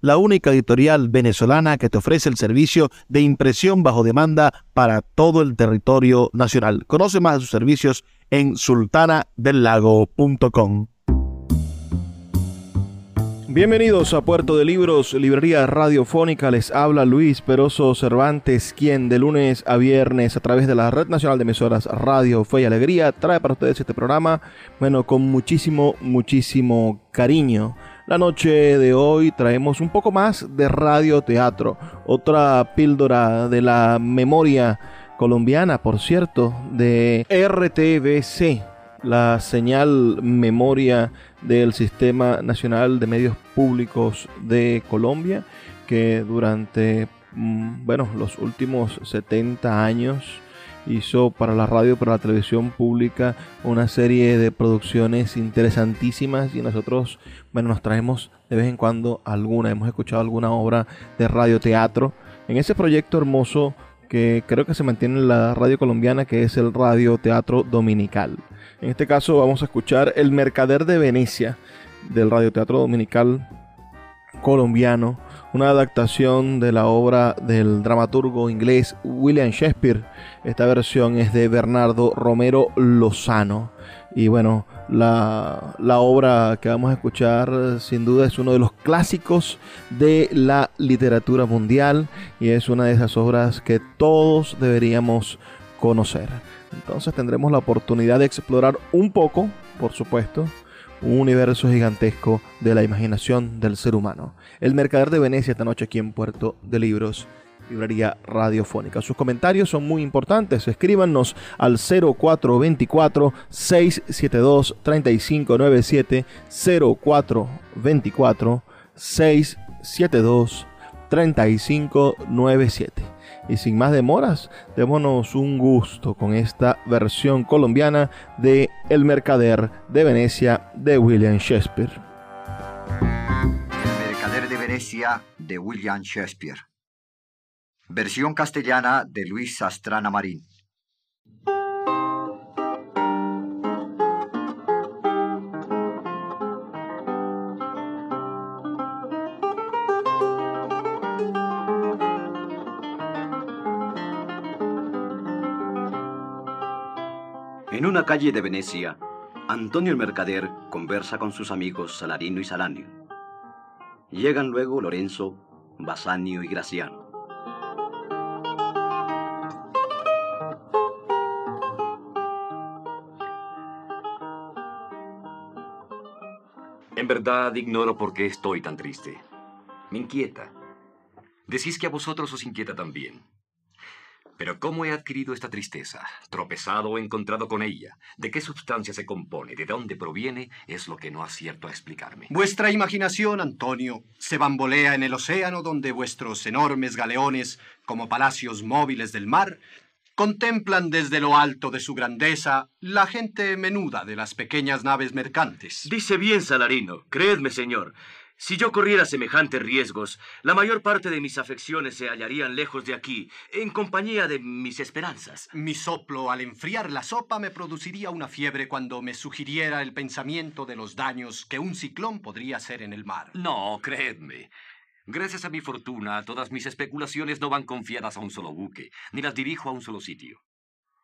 la única editorial venezolana que te ofrece el servicio de impresión bajo demanda para todo el territorio nacional. Conoce más de sus servicios en sultanadelago.com. Bienvenidos a Puerto de Libros, librería radiofónica. Les habla Luis Peroso Cervantes, quien de lunes a viernes a través de la Red Nacional de Emisoras Radio Fe y Alegría trae para ustedes este programa, bueno, con muchísimo, muchísimo cariño. La noche de hoy traemos un poco más de radioteatro, otra píldora de la memoria colombiana, por cierto, de RTBC, la señal memoria del Sistema Nacional de Medios Públicos de Colombia, que durante mm, bueno, los últimos 70 años hizo para la radio, para la televisión pública, una serie de producciones interesantísimas y nosotros, bueno, nos traemos de vez en cuando alguna, hemos escuchado alguna obra de radioteatro en ese proyecto hermoso que creo que se mantiene en la radio colombiana, que es el Radio Teatro Dominical. En este caso vamos a escuchar El Mercader de Venecia del Radio Teatro Dominical colombiano, una adaptación de la obra del dramaturgo inglés William Shakespeare. Esta versión es de Bernardo Romero Lozano. Y bueno, la, la, obra que vamos a escuchar sin duda es uno de los clásicos de la literatura mundial y es una de esas obras que todos deberíamos conocer. Entonces tendremos la oportunidad de explorar un poco, por supuesto, un universo gigantesco de la imaginación del ser humano. El Mercader de Venecia esta noche aquí en Puerto de Libros librería radiofónica. Sus comentarios son muy importantes. Escríbanos al 0424 672 3597 0424 672 3597. Y sin más demoras, démonos un gusto con esta versión colombiana de El Mercader de Venecia de William Shakespeare. El Mercader de Venecia de William Shakespeare. Versión castellana de Luis Sastrana Marín. En una calle de Venecia, Antonio el Mercader conversa con sus amigos Salarino y Salanio. Llegan luego Lorenzo, Basanio y Graciano. En verdad ignoro por qué estoy tan triste. Me inquieta. Decís que a vosotros os inquieta también. Pero ¿cómo he adquirido esta tristeza? ¿Tropezado o encontrado con ella? ¿De qué sustancia se compone? ¿De dónde proviene? Es lo que no acierto a explicarme. Vuestra imaginación, Antonio, se bambolea en el océano donde vuestros enormes galeones, como palacios móviles del mar, contemplan desde lo alto de su grandeza la gente menuda de las pequeñas naves mercantes. Dice bien, Salarino. Creedme, señor. Si yo corriera semejantes riesgos, la mayor parte de mis afecciones se hallarían lejos de aquí, en compañía de mis esperanzas. Mi soplo al enfriar la sopa me produciría una fiebre cuando me sugiriera el pensamiento de los daños que un ciclón podría hacer en el mar. No, creedme. Gracias a mi fortuna, todas mis especulaciones no van confiadas a un solo buque, ni las dirijo a un solo sitio.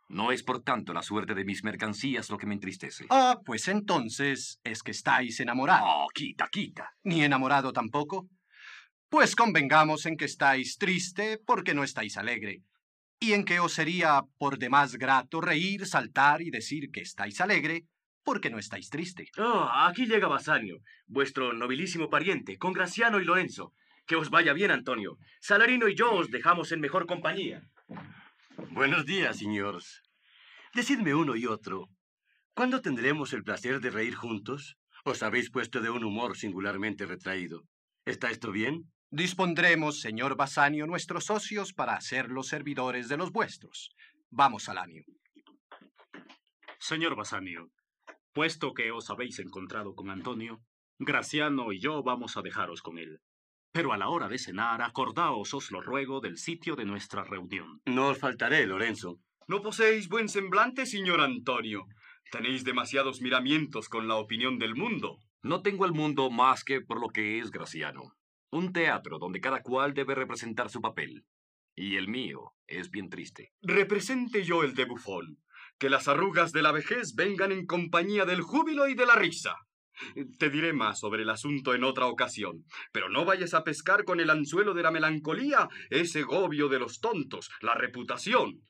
No es por tanto la suerte de mis mercancías lo que me entristece. Ah, pues entonces es que estáis enamorado. Oh, quita, quita. ¿Ni enamorado tampoco? Pues convengamos en que estáis triste porque no estáis alegre. y en que os sería por demás grato reír, saltar y decir que estáis alegre, porque no estáis triste. Oh, aquí llega Basanio, vuestro nobilísimo pariente, con Graciano y Lorenzo. Que os vaya bien, Antonio. Salarino y yo os dejamos en mejor compañía. Buenos días, señores. Decidme uno y otro, ¿cuándo tendremos el placer de reír juntos? Os habéis puesto de un humor singularmente retraído. ¿Está esto bien? Dispondremos, señor Basanio, nuestros socios para ser los servidores de los vuestros. Vamos, Salanio. Señor Basanio, puesto que os habéis encontrado con Antonio, Graciano y yo vamos a dejaros con él. Pero a la hora de cenar, acordaos, os lo ruego, del sitio de nuestra reunión. No os faltaré, Lorenzo. No poseéis buen semblante, señor Antonio. Tenéis demasiados miramientos con la opinión del mundo. No tengo el mundo más que por lo que es Graciano. Un teatro donde cada cual debe representar su papel. Y el mío es bien triste. Represente yo el de bufón. Que las arrugas de la vejez vengan en compañía del júbilo y de la risa. Te diré más sobre el asunto en otra ocasión, pero no vayas a pescar con el anzuelo de la melancolía ese gobio de los tontos, la reputación.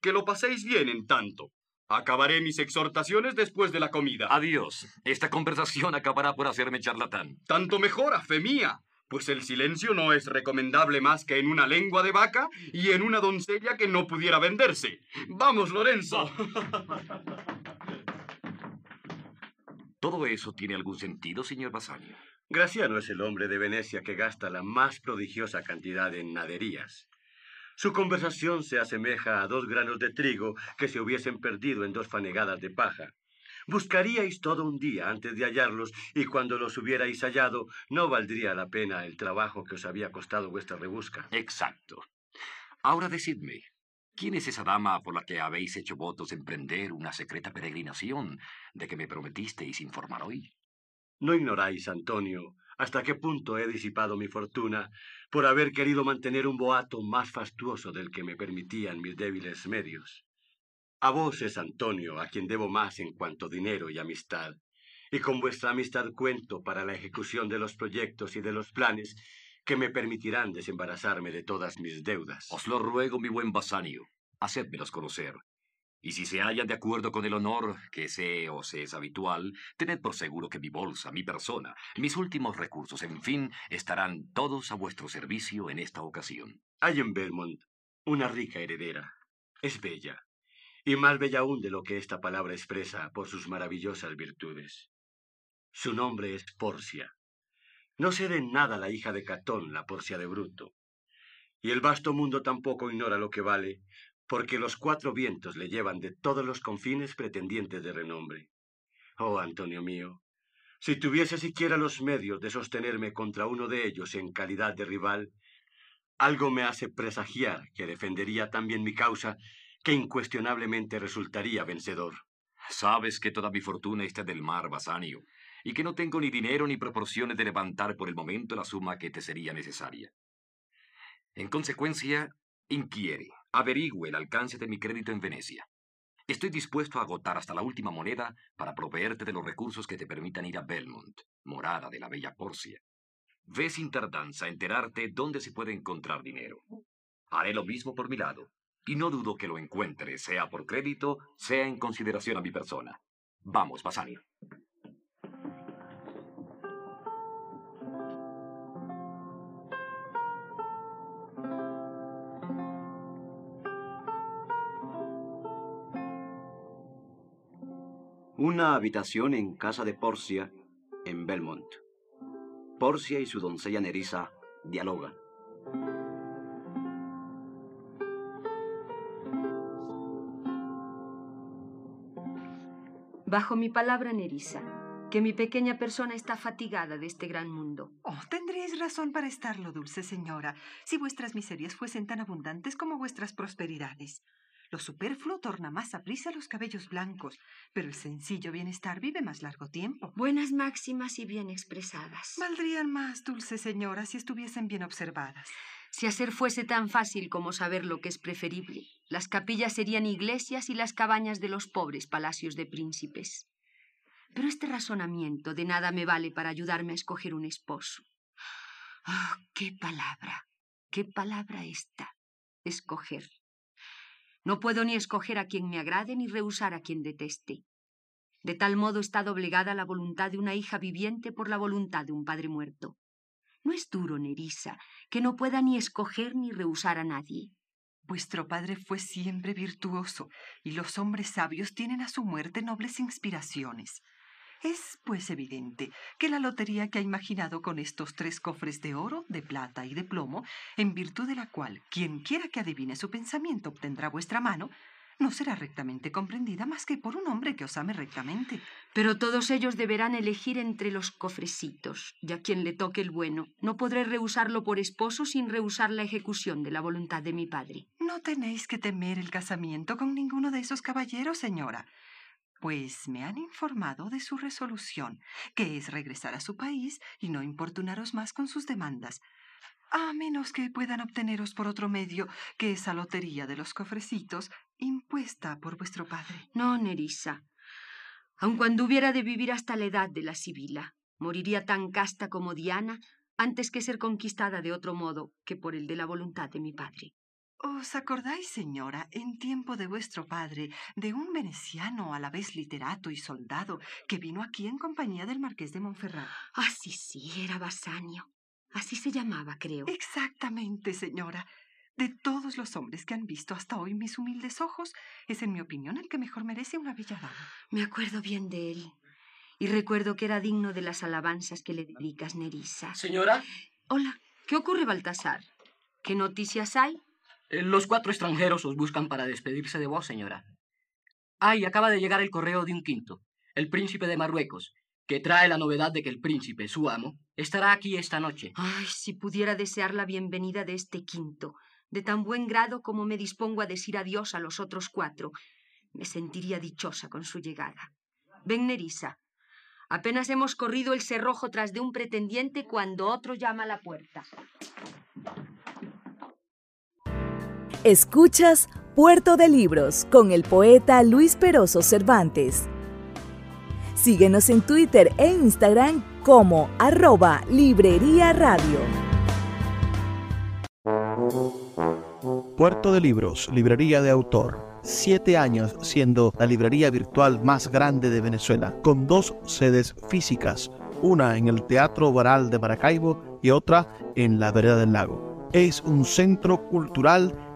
Que lo paséis bien en tanto. Acabaré mis exhortaciones después de la comida. Adiós. Esta conversación acabará por hacerme charlatán. Tanto mejor, a fe mía pues el silencio no es recomendable más que en una lengua de vaca y en una doncella que no pudiera venderse. Vamos, Lorenzo. ¿Todo eso tiene algún sentido, señor Basanio? Graciano es el hombre de Venecia que gasta la más prodigiosa cantidad en naderías. Su conversación se asemeja a dos granos de trigo que se hubiesen perdido en dos fanegadas de paja. Buscaríais todo un día antes de hallarlos, y cuando los hubierais hallado, no valdría la pena el trabajo que os había costado vuestra rebusca. Exacto. Ahora decidme, ¿quién es esa dama por la que habéis hecho votos de emprender una secreta peregrinación de que me prometisteis informar hoy? No ignoráis, Antonio, hasta qué punto he disipado mi fortuna por haber querido mantener un boato más fastuoso del que me permitían mis débiles medios. A vos es Antonio, a quien debo más en cuanto dinero y amistad, y con vuestra amistad cuento para la ejecución de los proyectos y de los planes que me permitirán desembarazarme de todas mis deudas. Os lo ruego, mi buen Basanio, hacedmelos conocer. Y si se hallan de acuerdo con el honor que sé os es habitual, tened por seguro que mi bolsa, mi persona, mis últimos recursos, en fin, estarán todos a vuestro servicio en esta ocasión. Hay en Belmont una rica heredera. Es bella, y más bella aún de lo que esta palabra expresa por sus maravillosas virtudes. Su nombre es Porcia. No será en nada la hija de Catón, la Porcia de Bruto. Y el vasto mundo tampoco ignora lo que vale, porque los cuatro vientos le llevan de todos los confines pretendientes de renombre. Oh, Antonio mío, si tuviese siquiera los medios de sostenerme contra uno de ellos en calidad de rival, algo me hace presagiar que defendería también mi causa que incuestionablemente resultaría vencedor. Sabes que toda mi fortuna está del mar, Basanio, y que no tengo ni dinero ni proporciones de levantar por el momento la suma que te sería necesaria. En consecuencia, inquiere, averigüe el alcance de mi crédito en Venecia. Estoy dispuesto a agotar hasta la última moneda para proveerte de los recursos que te permitan ir a Belmont, morada de la bella Porcia. Ve sin tardanza a enterarte dónde se puede encontrar dinero. Haré lo mismo por mi lado, y no dudo que lo encuentre, sea por crédito, sea en consideración a mi persona. Vamos, Basanio. Una habitación en casa de Porcia, en Belmont. Porcia y su doncella Nerissa dialogan. Bajo mi palabra, Nerissa, que mi pequeña persona está fatigada de este gran mundo. Oh, tendréis razón para estarlo, dulce señora, si vuestras miserias fuesen tan abundantes como vuestras prosperidades. Lo superfluo torna más a prisa los cabellos blancos, pero el sencillo bienestar vive más largo tiempo. Buenas máximas y bien expresadas. Valdrían más, dulce señora, si estuviesen bien observadas. Si hacer fuese tan fácil como saber lo que es preferible, las capillas serían iglesias y las cabañas de los pobres palacios de príncipes. Pero este razonamiento de nada me vale para ayudarme a escoger un esposo. ¡Ah, qué palabra! ¡Qué palabra esta! Escoger. No puedo ni escoger a quien me agrade ni rehusar a quien deteste. De tal modo está doblegada la voluntad de una hija viviente por la voluntad de un padre muerto. No es duro, Nerissa, que no pueda ni escoger ni rehusar a nadie. Vuestro padre fue siempre virtuoso, y los hombres sabios tienen a su muerte nobles inspiraciones. Es, pues, evidente que la lotería que ha imaginado con estos tres cofres de oro, de plata y de plomo, en virtud de la cual quien quiera que adivine su pensamiento obtendrá vuestra mano, no será rectamente comprendida más que por un hombre que os ame rectamente. Pero todos ellos deberán elegir entre los cofrecitos, y a quien le toque el bueno. No podré rehusarlo por esposo sin rehusar la ejecución de la voluntad de mi padre. No tenéis que temer el casamiento con ninguno de esos caballeros, señora, pues me han informado de su resolución, que es regresar a su país y no importunaros más con sus demandas a menos que puedan obteneros por otro medio que esa lotería de los cofrecitos impuesta por vuestro padre. No, Nerissa. Aun cuando hubiera de vivir hasta la edad de la Sibila, moriría tan casta como Diana antes que ser conquistada de otro modo que por el de la voluntad de mi padre. ¿Os acordáis, señora, en tiempo de vuestro padre, de un veneciano a la vez literato y soldado que vino aquí en compañía del marqués de Montferrat? Ah, sí, sí, era Basanio. Así se llamaba, creo. Exactamente, señora. De todos los hombres que han visto hasta hoy mis humildes ojos, es en mi opinión el que mejor merece una bella dama. Me acuerdo bien de él. Y recuerdo que era digno de las alabanzas que le dedicas, Nerissa. Señora. Hola. ¿Qué ocurre, Baltasar? ¿Qué noticias hay? Eh, los cuatro extranjeros os buscan para despedirse de vos, señora. Ay, acaba de llegar el correo de un quinto, el príncipe de Marruecos, que trae la novedad de que el príncipe, su amo, estará aquí esta noche. Ay, si pudiera desear la bienvenida de este quinto, de tan buen grado como me dispongo a decir adiós a los otros cuatro, me sentiría dichosa con su llegada. Ven, Nerissa. Apenas hemos corrido el cerrojo tras de un pretendiente cuando otro llama a la puerta. Escuchas Puerto de Libros con el poeta Luis Peroso Cervantes. Síguenos en Twitter e Instagram como arroba Librería Radio. Puerto de Libros, Librería de Autor. Siete años siendo la librería virtual más grande de Venezuela, con dos sedes físicas, una en el Teatro Baral de Maracaibo y otra en la Vereda del Lago. Es un centro cultural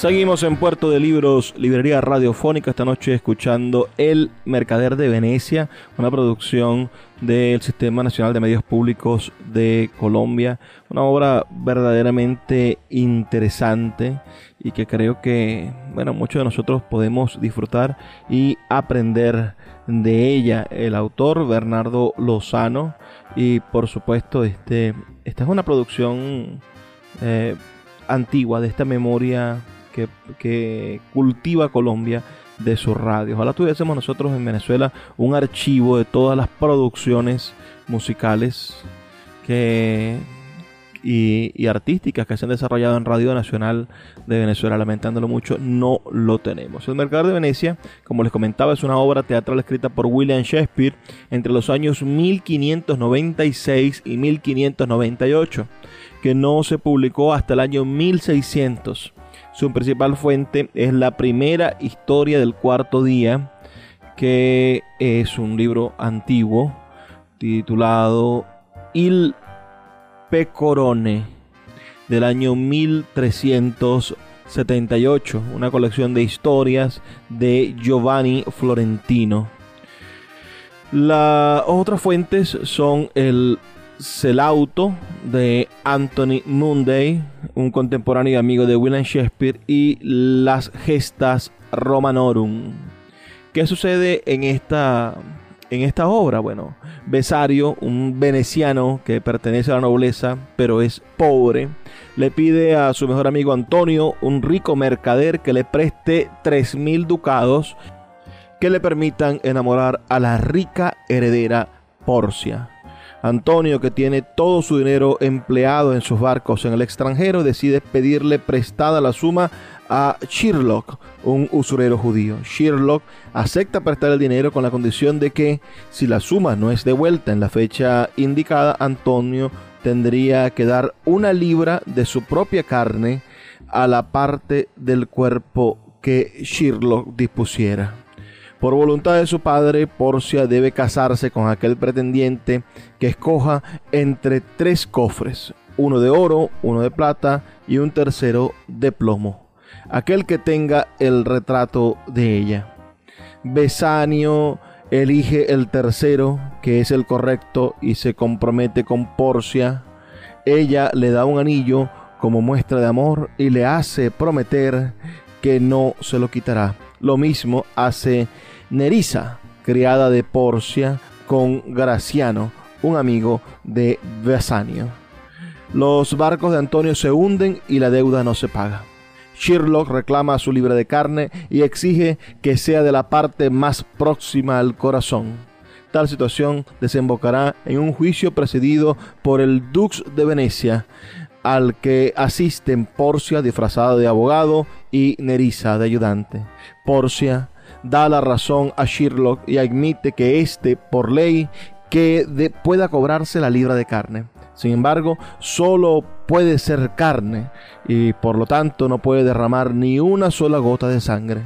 Seguimos en Puerto de Libros, Librería Radiofónica, esta noche escuchando El Mercader de Venecia, una producción del Sistema Nacional de Medios Públicos de Colombia, una obra verdaderamente interesante y que creo que, bueno, muchos de nosotros podemos disfrutar y aprender de ella. El autor, Bernardo Lozano, y por supuesto, este, esta es una producción eh, antigua de esta memoria que, cultiva Colombia de su radio. Ojalá tuviésemos nosotros en Venezuela un archivo de todas las producciones musicales que, y, artísticas que se han desarrollado en Radio Nacional de Venezuela. Lamentándolo mucho, no lo tenemos. El Mercader de Venecia, como les comentaba, es una obra teatral escrita por William Shakespeare entre los años 1596 y 1598, que no se publicó hasta el año 1600. Su principal fuente es la primera historia del cuarto día, que es un libro antiguo titulado Il Pecorone del año 1378, una colección de historias de Giovanni Florentino. Las otras fuentes son el Celauto de Anthony Munday, un contemporáneo y amigo de William Shakespeare, y las Gestas Romanorum. ¿Qué sucede en esta, en esta obra? Bueno, Besario, un veneciano que pertenece a la nobleza, pero es pobre, le pide a su mejor amigo Antonio, un rico mercader, que le preste tres mil ducados que le permitan enamorar a la rica heredera Porcia. Antonio, que tiene todo su dinero empleado en sus barcos en el extranjero, decide pedirle prestada la suma a Sherlock, un usurero judío. Sherlock acepta prestar el dinero con la condición de que si la suma no es devuelta en la fecha indicada, Antonio tendría que dar una libra de su propia carne a la parte del cuerpo que Sherlock dispusiera. Por voluntad de su padre, Porcia debe casarse con aquel pretendiente que escoja entre tres cofres, uno de oro, uno de plata y un tercero de plomo, aquel que tenga el retrato de ella. Besanio elige el tercero, que es el correcto, y se compromete con Porcia. Ella le da un anillo como muestra de amor y le hace prometer que no se lo quitará. Lo mismo hace Nerissa, criada de Porcia, con Graciano, un amigo de Besanio. Los barcos de Antonio se hunden y la deuda no se paga. Sherlock reclama su libra de carne y exige que sea de la parte más próxima al corazón. Tal situación desembocará en un juicio precedido por el Dux de Venecia, al que asisten Porcia disfrazada de abogado y Nerissa de ayudante. Porcia da la razón a Sherlock y admite que éste, por ley, que pueda cobrarse la libra de carne. Sin embargo, solo puede ser carne y por lo tanto no puede derramar ni una sola gota de sangre.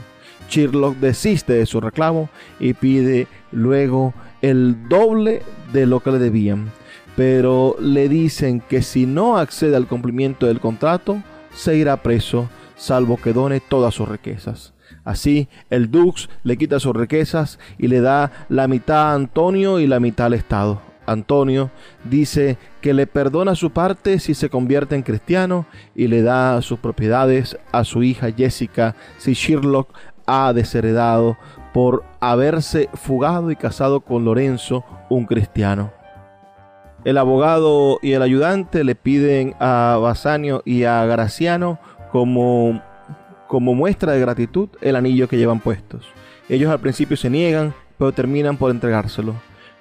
Sherlock desiste de su reclamo y pide luego el doble de lo que le debían, pero le dicen que si no accede al cumplimiento del contrato, se irá preso, salvo que done todas sus riquezas. Así, el Dux le quita sus riquezas y le da la mitad a Antonio y la mitad al Estado. Antonio dice que le perdona su parte si se convierte en cristiano y le da sus propiedades a su hija Jessica si Sherlock ha desheredado por haberse fugado y casado con Lorenzo, un cristiano. El abogado y el ayudante le piden a Basanio y a Graciano como como muestra de gratitud el anillo que llevan puestos. Ellos al principio se niegan, pero terminan por entregárselo.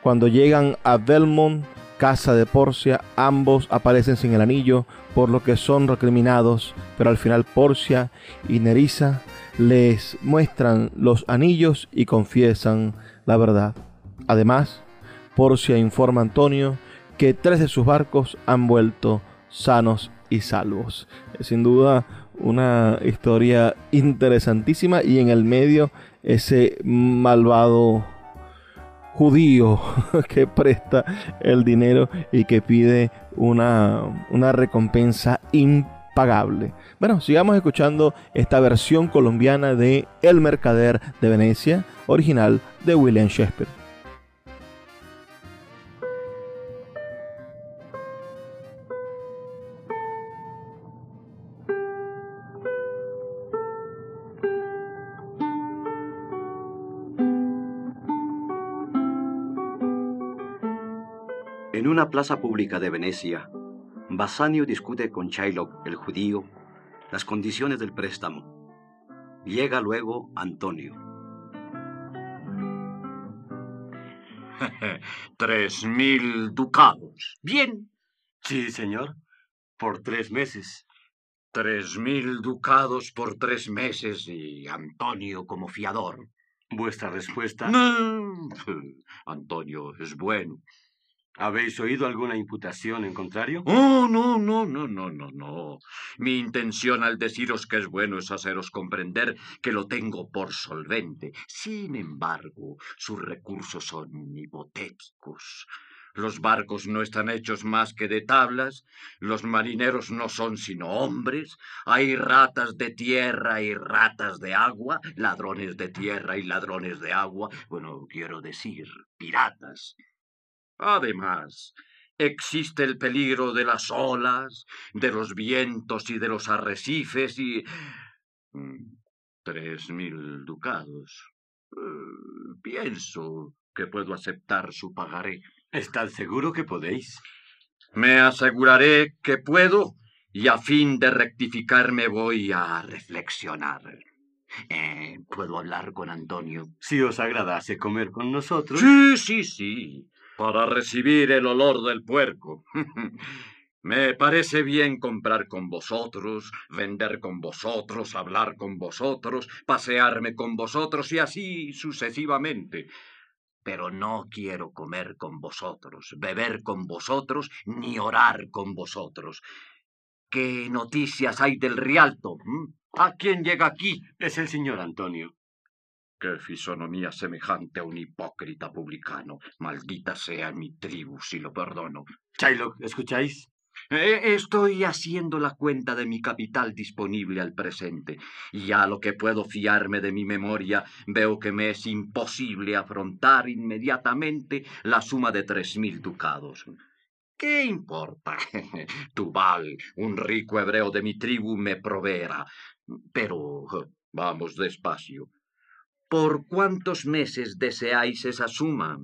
Cuando llegan a Belmont, casa de Porcia, ambos aparecen sin el anillo, por lo que son recriminados, pero al final Porcia y Nerissa les muestran los anillos y confiesan la verdad. Además, Porcia informa a Antonio que tres de sus barcos han vuelto sanos y salvos. Sin duda una historia interesantísima y en el medio ese malvado judío que presta el dinero y que pide una, una recompensa impagable. Bueno, sigamos escuchando esta versión colombiana de El Mercader de Venecia, original de William Shakespeare. Una plaza pública de Venecia, Bassanio discute con Shylock, el judío, las condiciones del préstamo. Llega luego Antonio. Tres mil ducados. Bien. Sí, señor. por tres meses. Tres mil ducados por tres meses y Antonio como fiador. ¿Vuestra respuesta? No, Antonio es bueno. ¿Habéis oído alguna imputación en contrario? Oh, no, no, no, no, no, no. Mi intención al deciros que es bueno es haceros comprender que lo tengo por solvente. Sin embargo, sus recursos son hipotéticos. Los barcos no están hechos más que de tablas, los marineros no son sino hombres, hay ratas de tierra y ratas de agua, ladrones de tierra y ladrones de agua, bueno, quiero decir, piratas. Además, existe el peligro de las olas, de los vientos y de los arrecifes y... Mm, tres mil ducados. Eh, pienso que puedo aceptar su pagaré. ¿Estás seguro que podéis? Me aseguraré que puedo y a fin de rectificarme voy a reflexionar. Eh, ¿Puedo hablar con Antonio? Si os agradase comer con nosotros. Sí, sí, sí. Para recibir el olor del puerco. Me parece bien comprar con vosotros, vender con vosotros, hablar con vosotros, pasearme con vosotros y así sucesivamente pero no quiero comer con vosotros, beber con vosotros, ni orar con vosotros. ¿Qué noticias hay del Rialto? ¿Mm? ¿A quién llega aquí? Es el señor Antonio. Qué fisonomía semejante a un hipócrita publicano. Maldita sea mi tribu, si lo perdono. Shylock, ¿escucháis? Eh, estoy haciendo la cuenta de mi capital disponible al presente, y a lo que puedo fiarme de mi memoria, veo que me es imposible afrontar inmediatamente la suma de tres mil ducados. ¿Qué importa? Tubal, un rico hebreo de mi tribu, me proveerá. Pero vamos despacio. ¿Por cuántos meses deseáis esa suma?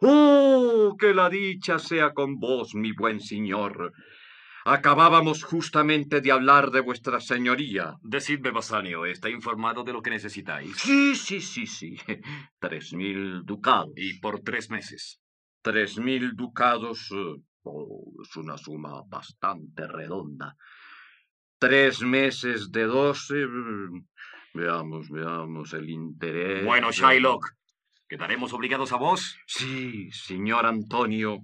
¡Oh, que la dicha sea con vos, mi buen señor! Acabábamos justamente de hablar de vuestra señoría. Decidme, Basanio, ¿está informado de lo que necesitáis? Sí, sí, sí, sí. Tres mil ducados. ¿Y por tres meses? Tres mil ducados. Eh, oh, es una suma bastante redonda. Tres meses de doce. Veamos, veamos el interés. Bueno, Shylock, ¿Quedaremos obligados a vos? Sí, señor Antonio.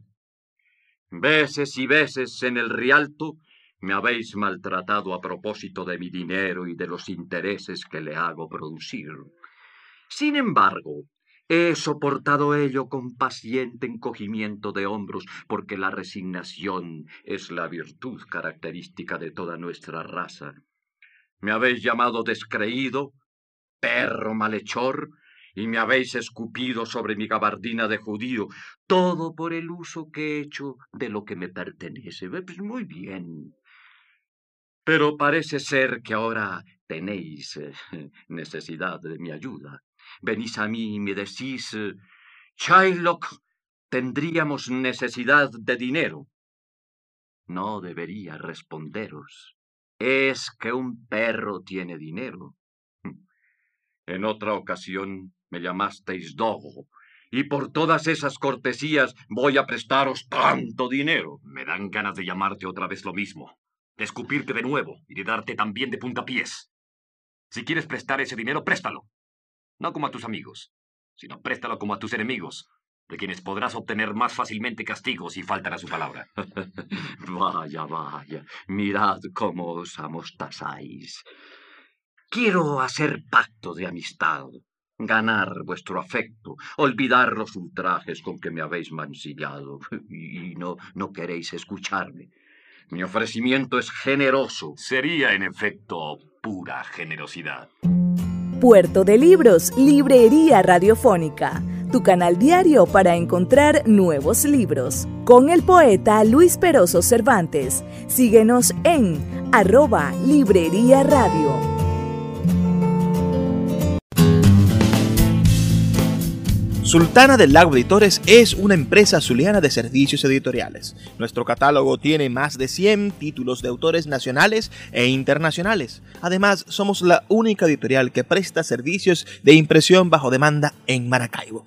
Veces y veces en el Rialto me habéis maltratado a propósito de mi dinero y de los intereses que le hago producir. Sin embargo, he soportado ello con paciente encogimiento de hombros, porque la resignación es la virtud característica de toda nuestra raza. Me habéis llamado descreído, perro malhechor, y me habéis escupido sobre mi gabardina de judío, todo por el uso que he hecho de lo que me pertenece. Pues muy bien. Pero parece ser que ahora tenéis eh, necesidad de mi ayuda. Venís a mí y me decís, eh, Shylock, tendríamos necesidad de dinero. No debería responderos. Es que un perro tiene dinero. En otra ocasión me llamasteis Dogo, y por todas esas cortesías voy a prestaros tanto dinero. Me dan ganas de llamarte otra vez lo mismo, de escupirte de nuevo y de darte también de puntapiés. Si quieres prestar ese dinero, préstalo. No como a tus amigos, sino préstalo como a tus enemigos, de quienes podrás obtener más fácilmente castigos si faltan a su palabra. vaya, vaya, mirad cómo os amostazáis. Quiero hacer pacto de amistad ganar vuestro afecto, olvidar los ultrajes con que me habéis mancillado, y no, no queréis escucharme. Mi ofrecimiento es generoso. Sería, en efecto, pura generosidad. Puerto de Libros, Librería Radiofónica, tu canal diario para encontrar nuevos libros. Con el poeta Luis Peroso Cervantes. Síguenos en arroba Librería Radio. Sultana del Lago Editores es una empresa zuliana de servicios editoriales. Nuestro catálogo tiene más de 100 títulos de autores nacionales e internacionales. Además, somos la única editorial que presta servicios de impresión bajo demanda en Maracaibo.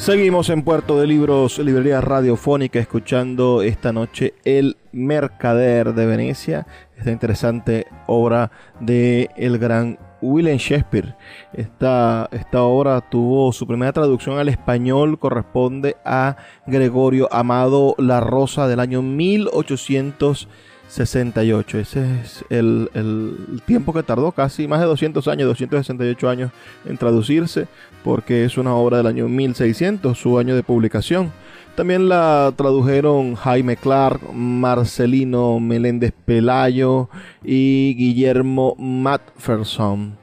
Seguimos en Puerto de Libros, librería radiofónica, escuchando esta noche El Mercader de Venecia, esta interesante obra de el gran William Shakespeare. Esta, esta obra tuvo su primera traducción al español, corresponde a Gregorio Amado La Rosa del año 1800. 68. Ese es el, el, tiempo que tardó, casi más de 200 años, 268 años en traducirse, porque es una obra del año 1600, su año de publicación. También la tradujeron Jaime Clark, Marcelino Meléndez Pelayo y Guillermo Matferson,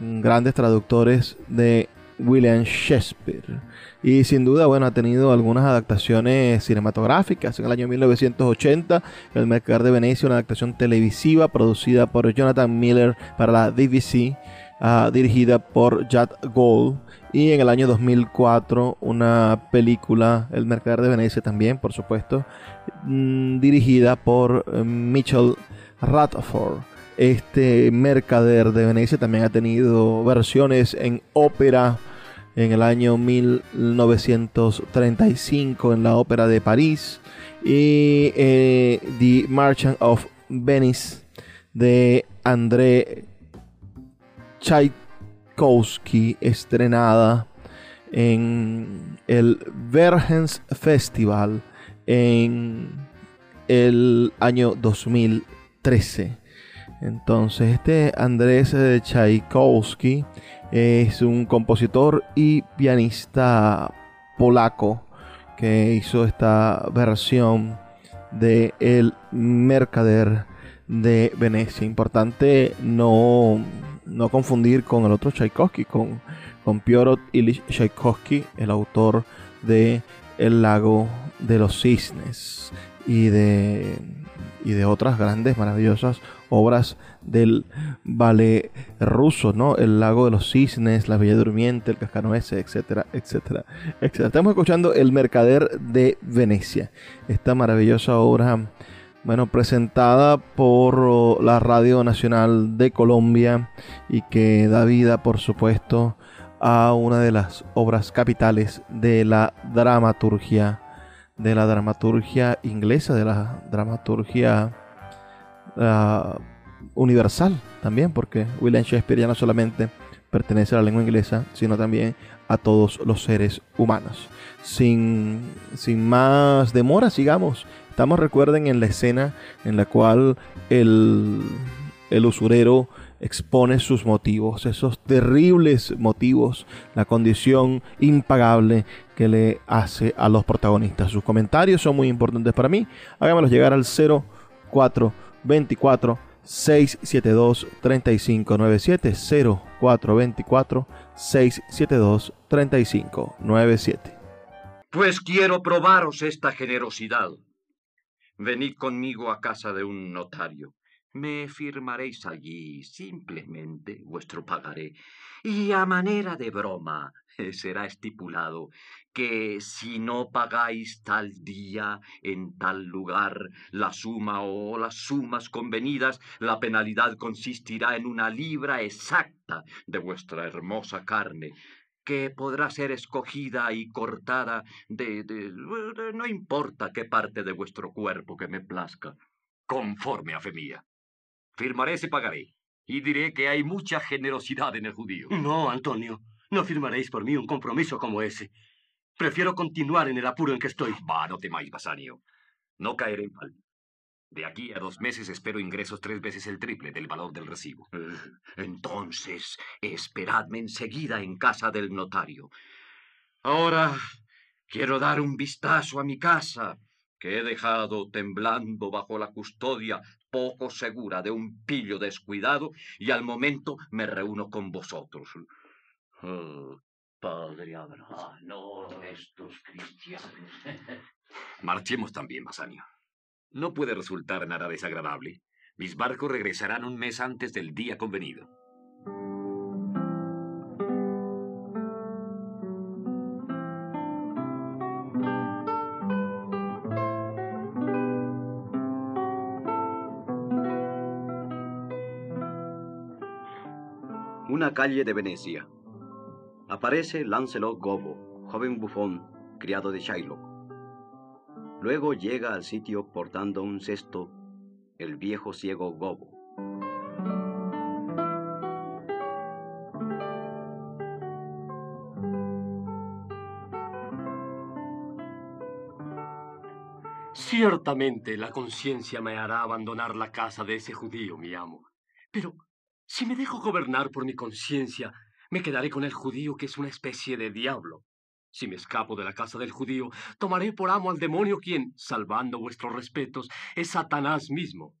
grandes traductores de William Shakespeare. Y sin duda, bueno, ha tenido algunas adaptaciones cinematográficas. En el año 1980, El Mercader de Venecia, una adaptación televisiva producida por Jonathan Miller para la BBC, ah, dirigida por Jack Gold. Y en el año 2004, una película, El Mercader de Venecia también, por supuesto, mm, dirigida por eh, Mitchell Radford. Este Mercader de Venecia también ha tenido versiones en ópera, en el año 1935 en la Ópera de París y eh, The Merchant of Venice de André Tchaikovsky estrenada en el Vergens Festival en el año 2013. Entonces este Andrés Tchaikovsky es un compositor y pianista polaco que hizo esta versión de El Mercader de Venecia. Importante no, no confundir con el otro Tchaikovsky, con, con Piotr Ilyich Tchaikovsky, el autor de El lago de los cisnes y de, y de otras grandes, maravillosas obras del ballet ruso, ¿no? El lago de los cisnes, la bella durmiente, el cascanueces, etcétera, etcétera, etcétera. Estamos escuchando El mercader de Venecia, esta maravillosa obra, bueno, presentada por la Radio Nacional de Colombia y que da vida, por supuesto, a una de las obras capitales de la dramaturgia, de la dramaturgia inglesa, de la dramaturgia universal también, porque William Shakespeare ya no solamente pertenece a la lengua inglesa, sino también a todos los seres humanos. Sin, sin más demora, sigamos. Estamos, recuerden, en la escena en la cual el, el usurero expone sus motivos, esos terribles motivos, la condición impagable que le hace a los protagonistas. Sus comentarios son muy importantes para mí. Hágamelos llegar al 0424 672 3597 0424 672 3597 Pues quiero probaros esta generosidad. Venid conmigo a casa de un notario. Me firmaréis allí simplemente vuestro pagaré. Y a manera de broma será estipulado que si no pagáis tal día en tal lugar la suma o las sumas convenidas, la penalidad consistirá en una libra exacta de vuestra hermosa carne, que podrá ser escogida y cortada de, de, no importa qué parte de vuestro cuerpo que me plazca, conforme a fe mía. Firmaré ese pagaré y diré que hay mucha generosidad en el judío. No, Antonio, no firmaréis por mí un compromiso como ese. Prefiero continuar en el apuro en que estoy. Va, no temáis, Basanio. No caeré en mal. De aquí a dos meses espero ingresos tres veces el triple del valor del recibo. Entonces, esperadme enseguida en casa del notario. Ahora quiero dar un vistazo a mi casa, que he dejado temblando bajo la custodia poco segura de un pillo descuidado, y al momento me reúno con vosotros. Oh, padre Abraham, no estos cristianos. Marchemos también, Basanio. No puede resultar nada desagradable. Mis barcos regresarán un mes antes del día convenido. Una calle de Venecia. Aparece Lancelot Gobo, joven bufón, criado de Shylock. Luego llega al sitio portando un cesto el viejo ciego Gobo. Ciertamente la conciencia me hará abandonar la casa de ese judío, mi amo. Pero si me dejo gobernar por mi conciencia, me quedaré con el judío que es una especie de diablo. Si me escapo de la casa del judío, tomaré por amo al demonio quien, salvando vuestros respetos, es Satanás mismo.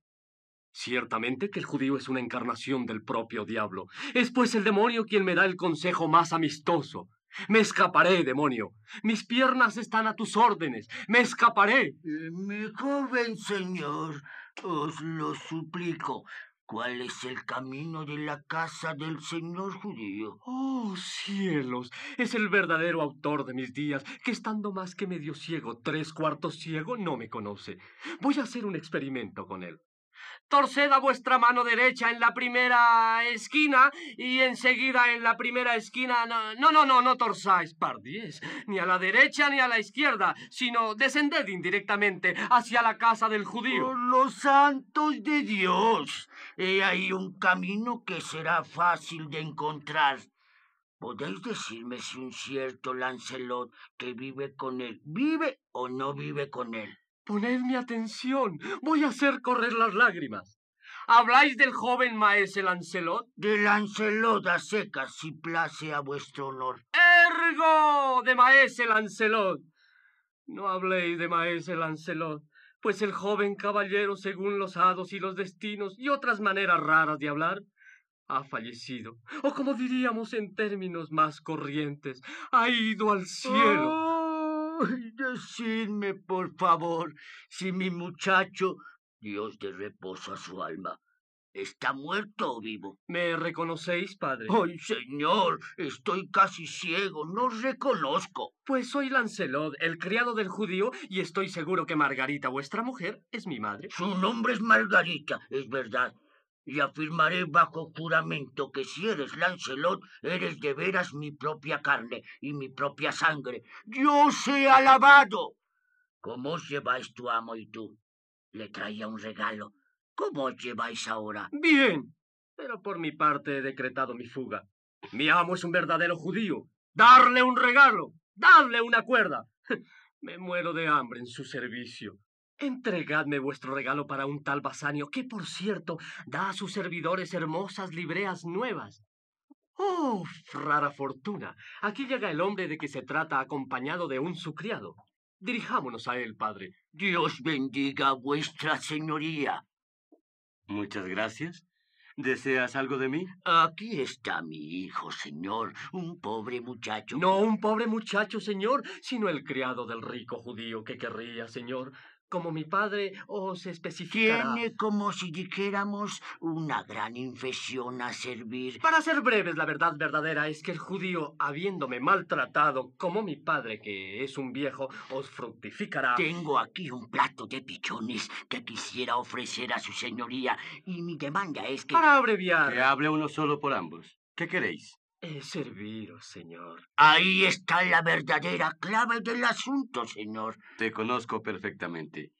Ciertamente que el judío es una encarnación del propio diablo. Es pues el demonio quien me da el consejo más amistoso. Me escaparé, demonio. Mis piernas están a tus órdenes. Me escaparé. Eh, mi joven señor, os lo suplico, ¿Cuál es el camino de la casa del señor judío? Oh, cielos, es el verdadero autor de mis días, que estando más que medio ciego, tres cuartos ciego, no me conoce. Voy a hacer un experimento con él. Torced a vuestra mano derecha en la primera esquina y enseguida en la primera esquina. No, no, no, no, no torzáis, pardies, ni a la derecha ni a la izquierda, sino descended indirectamente hacia la casa del judío. ¡Por los santos de Dios! He ahí un camino que será fácil de encontrar. ¿Podéis decirme si un cierto Lancelot que vive con él, vive o no vive con él? Ponedme atención, voy a hacer correr las lágrimas. ¿Habláis del joven maese Lancelot? De Lancelot a secas, si place a vuestro honor. ¡Ergo! De maese Lancelot. No habléis de maese Lancelot, pues el joven caballero, según los hados y los destinos y otras maneras raras de hablar, ha fallecido, o como diríamos en términos más corrientes, ha ido al cielo. Decidme, por favor, si mi muchacho, Dios de reposo a su alma, ¿Está muerto o vivo? ¿Me reconocéis, padre? ¡Ay, señor! Estoy casi ciego, no reconozco. Pues soy Lancelot, el criado del judío, y estoy seguro que Margarita, vuestra mujer, es mi madre. Su nombre es Margarita, es verdad y afirmaré bajo juramento que si eres Lancelot, eres de veras mi propia carne y mi propia sangre. ¡Dios sea alabado! ¿Cómo os lleváis tu amo y tú? Le traía un regalo. ¿Cómo os lleváis ahora? Bien, pero por mi parte he decretado mi fuga. Mi amo es un verdadero judío. Darle un regalo, darle una cuerda. Me muero de hambre en su servicio. Entregadme vuestro regalo para un tal Basanio, que por cierto da a sus servidores hermosas libreas nuevas. ¡Oh, rara fortuna! Aquí llega el hombre de que se trata acompañado de un su criado. Dirijámonos a él, padre. Dios bendiga a vuestra señoría. Muchas gracias. ¿Deseas algo de mí? Aquí está mi hijo, señor, un pobre muchacho. No un pobre muchacho, señor, sino el criado del rico judío que querría, señor como mi padre os especificará. Tiene como si dijéramos una gran infección a servir. Para ser breves, la verdad verdadera es que el judío, habiéndome maltratado como mi padre, que es un viejo, os fructificará. Tengo aquí un plato de pichones que quisiera ofrecer a su señoría y mi demanda es que... Para abreviar... Que hable uno solo por ambos. ¿Qué queréis? Serviros, señor. Ahí está la verdadera clave del asunto, señor. Te conozco perfectamente.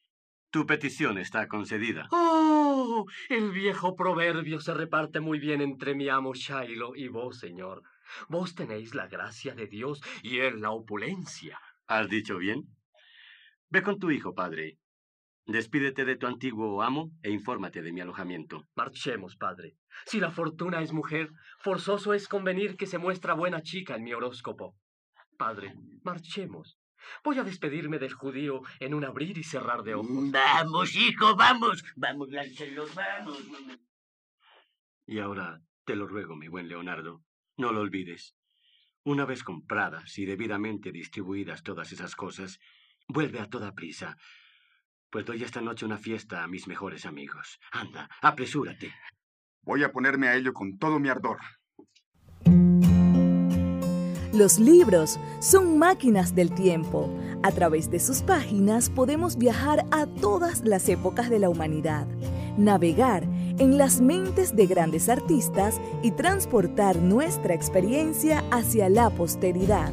Tu petición está concedida. ¡Oh! El viejo proverbio se reparte muy bien entre mi amo Shiloh y vos, señor. Vos tenéis la gracia de Dios y él la opulencia. ¿Has dicho bien? Ve con tu hijo, padre. Despídete de tu antiguo amo e infórmate de mi alojamiento. Marchemos, padre. Si la fortuna es mujer, forzoso es convenir que se muestra buena chica en mi horóscopo. Padre, marchemos. Voy a despedirme del judío en un abrir y cerrar de ojos. Vamos, hijo, vamos. Vamos, Lancelot, vamos. Y ahora, te lo ruego, mi buen Leonardo, no lo olvides. Una vez compradas y debidamente distribuidas todas esas cosas, vuelve a toda prisa. Pues doy esta noche una fiesta a mis mejores amigos. Anda, apresúrate. Voy a ponerme a ello con todo mi ardor. Los libros son máquinas del tiempo. A través de sus páginas podemos viajar a todas las épocas de la humanidad, navegar en las mentes de grandes artistas y transportar nuestra experiencia hacia la posteridad.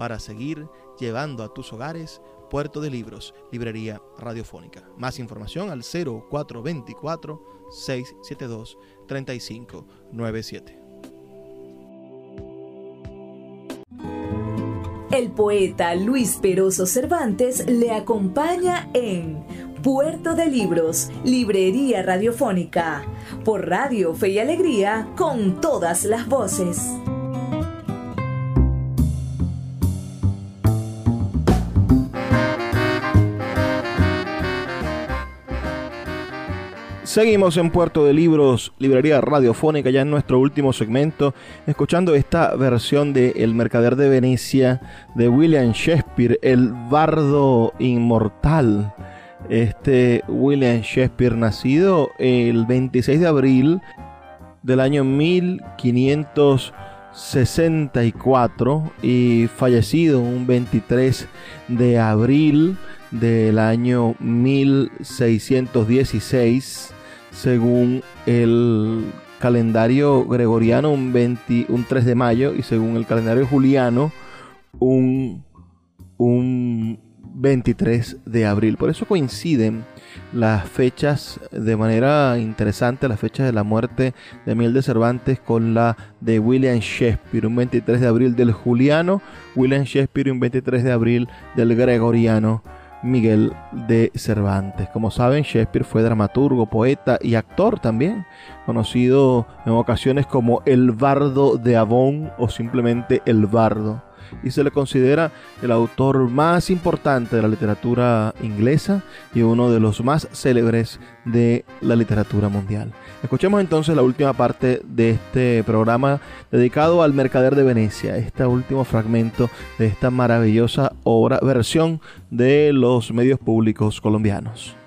para seguir llevando a tus hogares Puerto de Libros, Librería Radiofónica. Más información al 0424-672-3597. El poeta Luis Peroso Cervantes le acompaña en Puerto de Libros, Librería Radiofónica, por Radio Fe y Alegría, con todas las voces. Seguimos en Puerto de Libros, Librería Radiofónica, ya en nuestro último segmento, escuchando esta versión de El Mercader de Venecia de William Shakespeare, el bardo inmortal. Este William Shakespeare, nacido el 26 de abril del año 1564 y fallecido un 23 de abril del año 1616 según el calendario gregoriano un, 3 de mayo y según el calendario juliano un, un 23 de abril. Por eso coinciden las fechas de manera interesante, las fechas de la muerte de Miguel de Cervantes con la de William Shakespeare, un 23 de abril del juliano, William Shakespeare un 23 de abril del gregoriano. Miguel de Cervantes. Como saben, Shakespeare fue dramaturgo, poeta y actor también, conocido en ocasiones como el bardo de Avon o simplemente el bardo y se le considera el autor más importante de la literatura inglesa y uno de los más célebres de la literatura mundial. Escuchemos entonces la última parte de este programa dedicado al Mercader de Venecia, este último fragmento de esta maravillosa obra, versión de los medios públicos colombianos.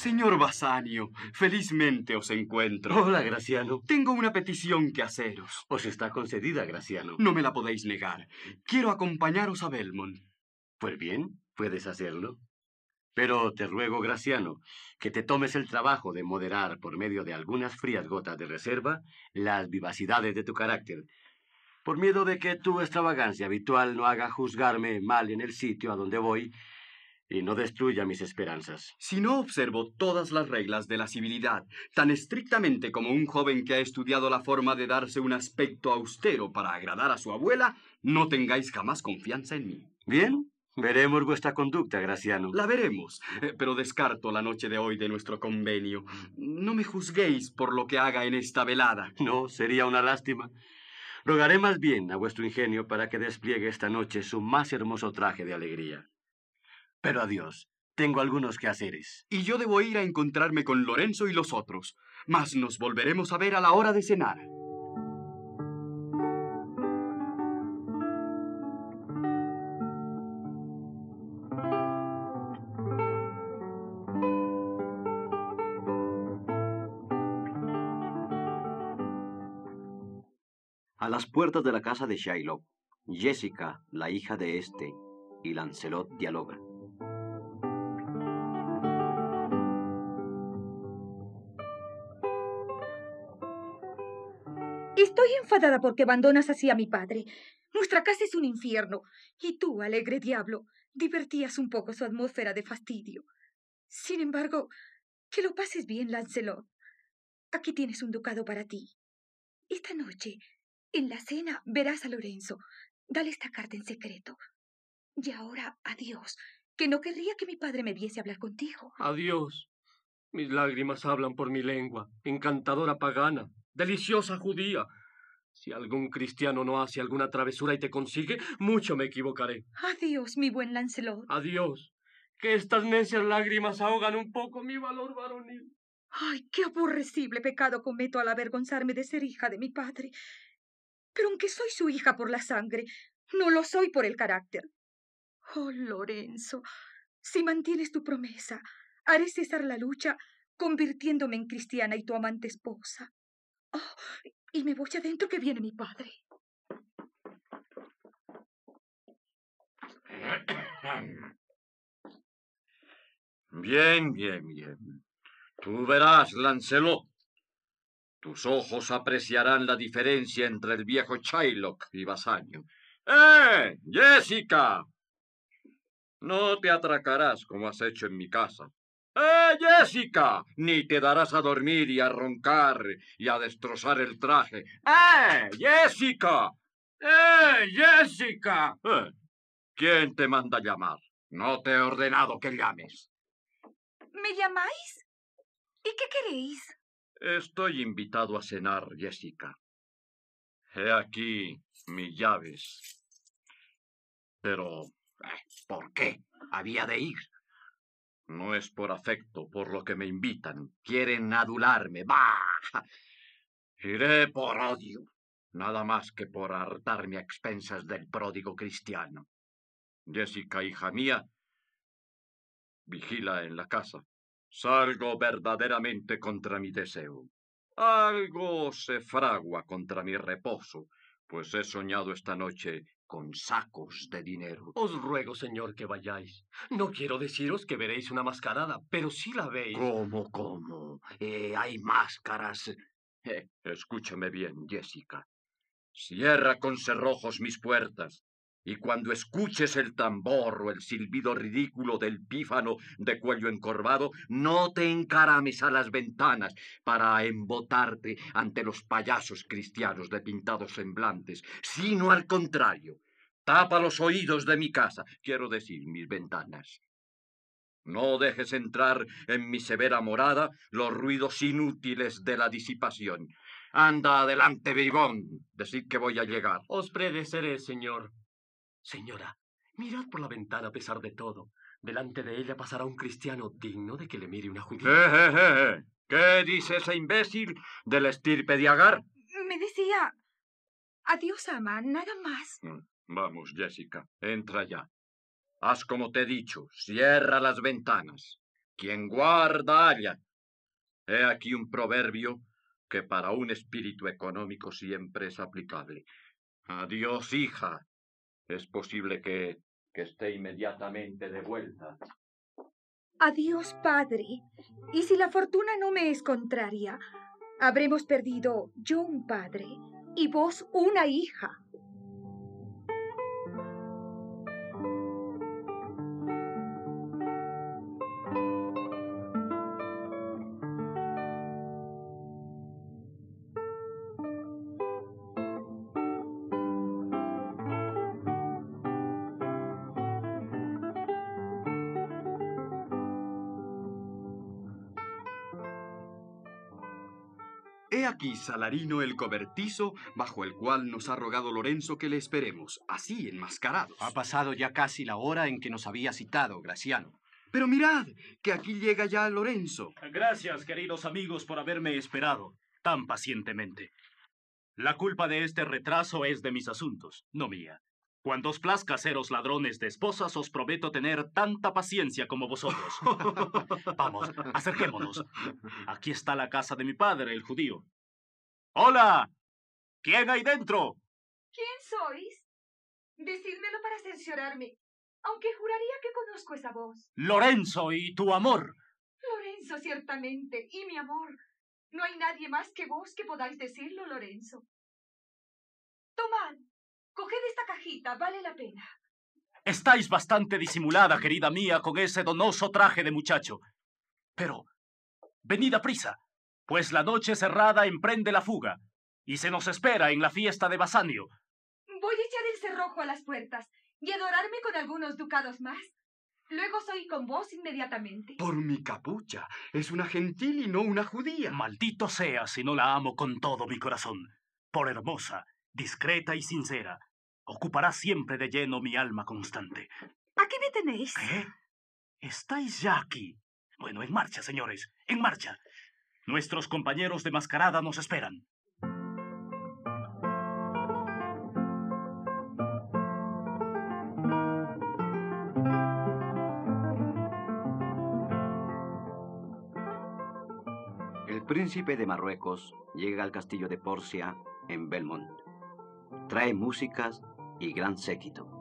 Señor Basanio, felizmente os encuentro. Hola, Graciano. Tengo una petición que haceros. Os está concedida, Graciano. No me la podéis negar. Quiero acompañaros a Belmont. Pues bien, puedes hacerlo. Pero te ruego, Graciano, que te tomes el trabajo de moderar por medio de algunas frías gotas de reserva las vivacidades de tu carácter, por miedo de que tu extravagancia habitual no haga juzgarme mal en el sitio a donde voy y no destruya mis esperanzas. Si no observo todas las reglas de la civilidad tan estrictamente como un joven que ha estudiado la forma de darse un aspecto austero para agradar a su abuela, no tengáis jamás confianza en mí. Bien, veremos vuestra conducta, Graciano. La veremos, eh, pero descarto la noche de hoy de nuestro convenio. No me juzguéis por lo que haga en esta velada. No, sería una lástima. Rogaré más bien a vuestro ingenio para que despliegue esta noche su más hermoso traje de alegría. Pero adiós. Tengo algunos quehaceres. Y yo debo ir a encontrarme con Lorenzo y los otros. Mas nos volveremos a ver a la hora de cenar. A las puertas de la casa de Shylock, Jessica, la hija de este, y Lancelot dialogan. Enfadada porque abandonas así a mi padre. Nuestra casa es un infierno. Y tú, alegre diablo, divertías un poco su atmósfera de fastidio. Sin embargo, que lo pases bien, Lancelot. Aquí tienes un ducado para ti. Esta noche, en la cena, verás a Lorenzo. Dale esta carta en secreto. Y ahora, adiós, que no querría que mi padre me viese hablar contigo. Adiós. Mis lágrimas hablan por mi lengua, encantadora pagana, deliciosa judía. Si algún cristiano no hace alguna travesura y te consigue, mucho me equivocaré. Adiós, mi buen Lancelot. Adiós. Que estas necias lágrimas ahogan un poco mi valor varonil. Ay, qué aborrecible pecado cometo al avergonzarme de ser hija de mi padre. Pero aunque soy su hija por la sangre, no lo soy por el carácter. Oh, Lorenzo, si mantienes tu promesa, haré cesar la lucha convirtiéndome en cristiana y tu amante esposa. Oh, y me voy adentro que viene mi padre. Bien, bien, bien. Tú verás, Lancelot. Tus ojos apreciarán la diferencia entre el viejo Shylock y Basanio. ¡Eh, Jessica! No te atracarás como has hecho en mi casa. ¡Eh, Jessica! Ni te darás a dormir y a roncar y a destrozar el traje. ¡Eh, Jessica! ¡Eh, Jessica! Eh, ¿Quién te manda llamar? No te he ordenado que llames. ¿Me llamáis? ¿Y qué queréis? Estoy invitado a cenar, Jessica. He aquí mis llaves. Pero, eh, ¿por qué había de ir? No es por afecto por lo que me invitan. Quieren adularme. ¡Bah! Iré por odio. Nada más que por hartarme a expensas del pródigo cristiano. Jessica, hija mía, vigila en la casa. Salgo verdaderamente contra mi deseo. Algo se fragua contra mi reposo, pues he soñado esta noche con sacos de dinero. Os ruego, señor, que vayáis. No quiero deciros que veréis una mascarada, pero sí la veis. ¿Cómo, cómo? Eh, hay máscaras. Eh, escúchame bien, Jessica. Cierra con cerrojos mis puertas y cuando escuches el tambor o el silbido ridículo del pífano de cuello encorvado, no te encarames a las ventanas para embotarte ante los payasos cristianos de pintados semblantes, sino al contrario, tapa los oídos de mi casa, quiero decir, mis ventanas. No dejes entrar en mi severa morada los ruidos inútiles de la disipación. Anda adelante, bribón. Decid que voy a llegar. Os predeceré, señor. Señora, mirad por la ventana a pesar de todo. Delante de ella pasará un cristiano digno de que le mire una judía. Eh, eh, eh. ¿Qué dice ese imbécil del estirpe de Agar? Me decía... Adiós, ama, nada más. Mm, Vamos, Jessica, entra ya. Haz como te he dicho, cierra las ventanas. Quien guarda halla. He aquí un proverbio que para un espíritu económico siempre es aplicable. Adiós, hija. Es posible que, que esté inmediatamente de vuelta. Adiós, padre. Y si la fortuna no me es contraria, habremos perdido yo un padre y vos una hija. Aquí Salarino el cobertizo, bajo el cual nos ha rogado Lorenzo que le esperemos, así enmascarados. Ha pasado ya casi la hora en que nos había citado, Graciano. Pero mirad, que aquí llega ya Lorenzo. Gracias, queridos amigos, por haberme esperado tan pacientemente. La culpa de este retraso es de mis asuntos, no mía. Cuando os plazca seros ladrones de esposas, os prometo tener tanta paciencia como vosotros. Vamos, acerquémonos. Aquí está la casa de mi padre, el judío. ¡Hola! ¿Quién hay dentro? ¿Quién sois? Decídmelo para censurarme, aunque juraría que conozco esa voz. Lorenzo y tu amor. Lorenzo, ciertamente, y mi amor. No hay nadie más que vos que podáis decirlo, Lorenzo. Tomad, coged esta cajita, vale la pena. Estáis bastante disimulada, querida mía, con ese donoso traje de muchacho. Pero, venid a prisa, pues la noche cerrada emprende la fuga, y se nos espera en la fiesta de Basanio. Voy a echar el cerrojo a las puertas y adorarme con algunos ducados más. Luego soy con vos inmediatamente. Por mi capucha. Es una gentil y no una judía. Maldito sea si no la amo con todo mi corazón. Por hermosa, discreta y sincera, ocupará siempre de lleno mi alma constante. ¿Aquí me tenéis? ¿Qué? ¿Estáis ya aquí? Bueno, en marcha, señores, en marcha. Nuestros compañeros de mascarada nos esperan. El príncipe de Marruecos llega al castillo de Porcia en Belmont. Trae músicas y gran séquito.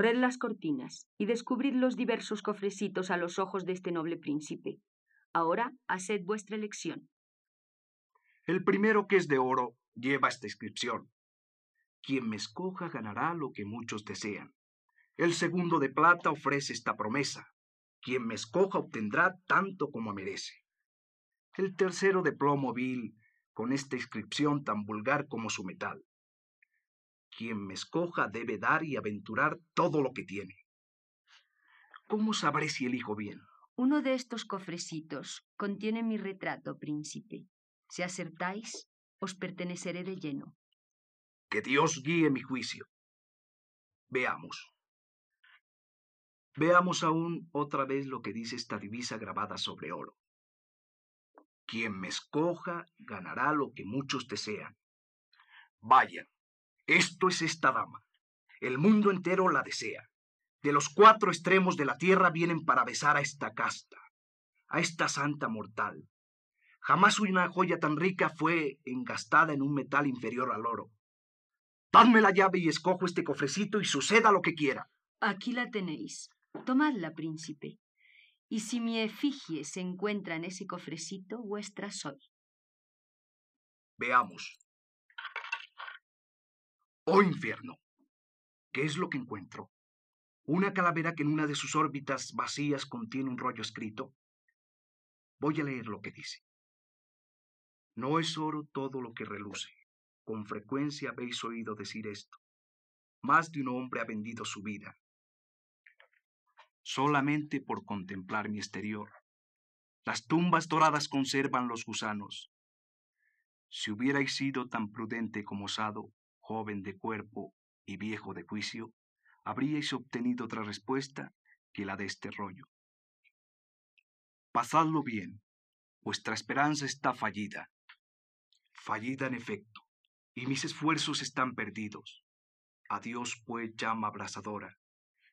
Corred las cortinas y descubrid los diversos cofrecitos a los ojos de este noble príncipe. Ahora haced vuestra elección. El primero que es de oro lleva esta inscripción. Quien me escoja ganará lo que muchos desean. El segundo de plata ofrece esta promesa. Quien me escoja obtendrá tanto como merece. El tercero de plomo vil, con esta inscripción tan vulgar como su metal. Quien me escoja debe dar y aventurar todo lo que tiene. ¿Cómo sabré si elijo bien? Uno de estos cofrecitos contiene mi retrato, príncipe. Si acertáis, os perteneceré de lleno. Que Dios guíe mi juicio. Veamos. Veamos aún otra vez lo que dice esta divisa grabada sobre oro. Quien me escoja ganará lo que muchos desean. Vayan, esto es esta dama. El mundo entero la desea. De los cuatro extremos de la tierra vienen para besar a esta casta, a esta santa mortal. Jamás una joya tan rica fue engastada en un metal inferior al oro. Dadme la llave y escojo este cofrecito y suceda lo que quiera. Aquí la tenéis. Tomadla, príncipe. Y si mi efigie se encuentra en ese cofrecito, vuestra soy. Veamos. Oh infierno, ¿qué es lo que encuentro? Una calavera que en una de sus órbitas vacías contiene un rollo escrito. Voy a leer lo que dice. No es oro todo lo que reluce. Con frecuencia habéis oído decir esto. Más de un hombre ha vendido su vida, solamente por contemplar mi exterior. Las tumbas doradas conservan los gusanos. Si hubierais sido tan prudente como osado, joven de cuerpo y viejo de juicio, habríais obtenido otra respuesta que la de este rollo. Pasadlo bien, vuestra esperanza está fallida, fallida en efecto, y mis esfuerzos están perdidos. Adiós, pues, llama abrasadora.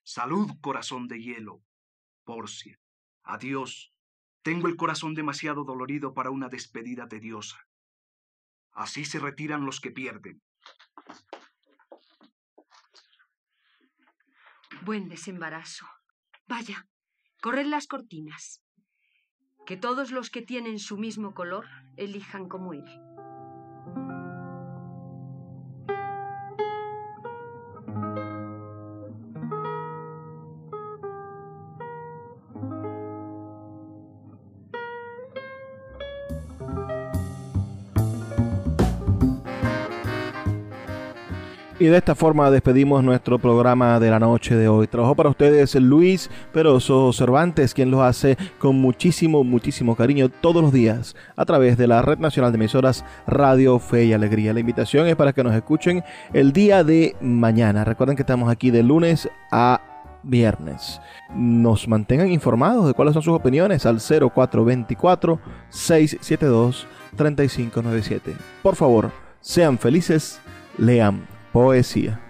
Salud, corazón de hielo. Porcia. Adiós. Tengo el corazón demasiado dolorido para una despedida tediosa. Así se retiran los que pierden. Buen desembarazo. Vaya, corred las cortinas. Que todos los que tienen su mismo color elijan como él. Y de esta forma despedimos nuestro programa de la noche de hoy. Trabajó para ustedes Luis Peroso Cervantes, quien lo hace con muchísimo, muchísimo cariño todos los días a través de la Red Nacional de Emisoras Radio Fe y Alegría. La invitación es para que nos escuchen el día de mañana. Recuerden que estamos aquí de lunes a viernes. Nos mantengan informados de cuáles son sus opiniones al 0424 672 3597. Por favor, sean felices, lean poesía.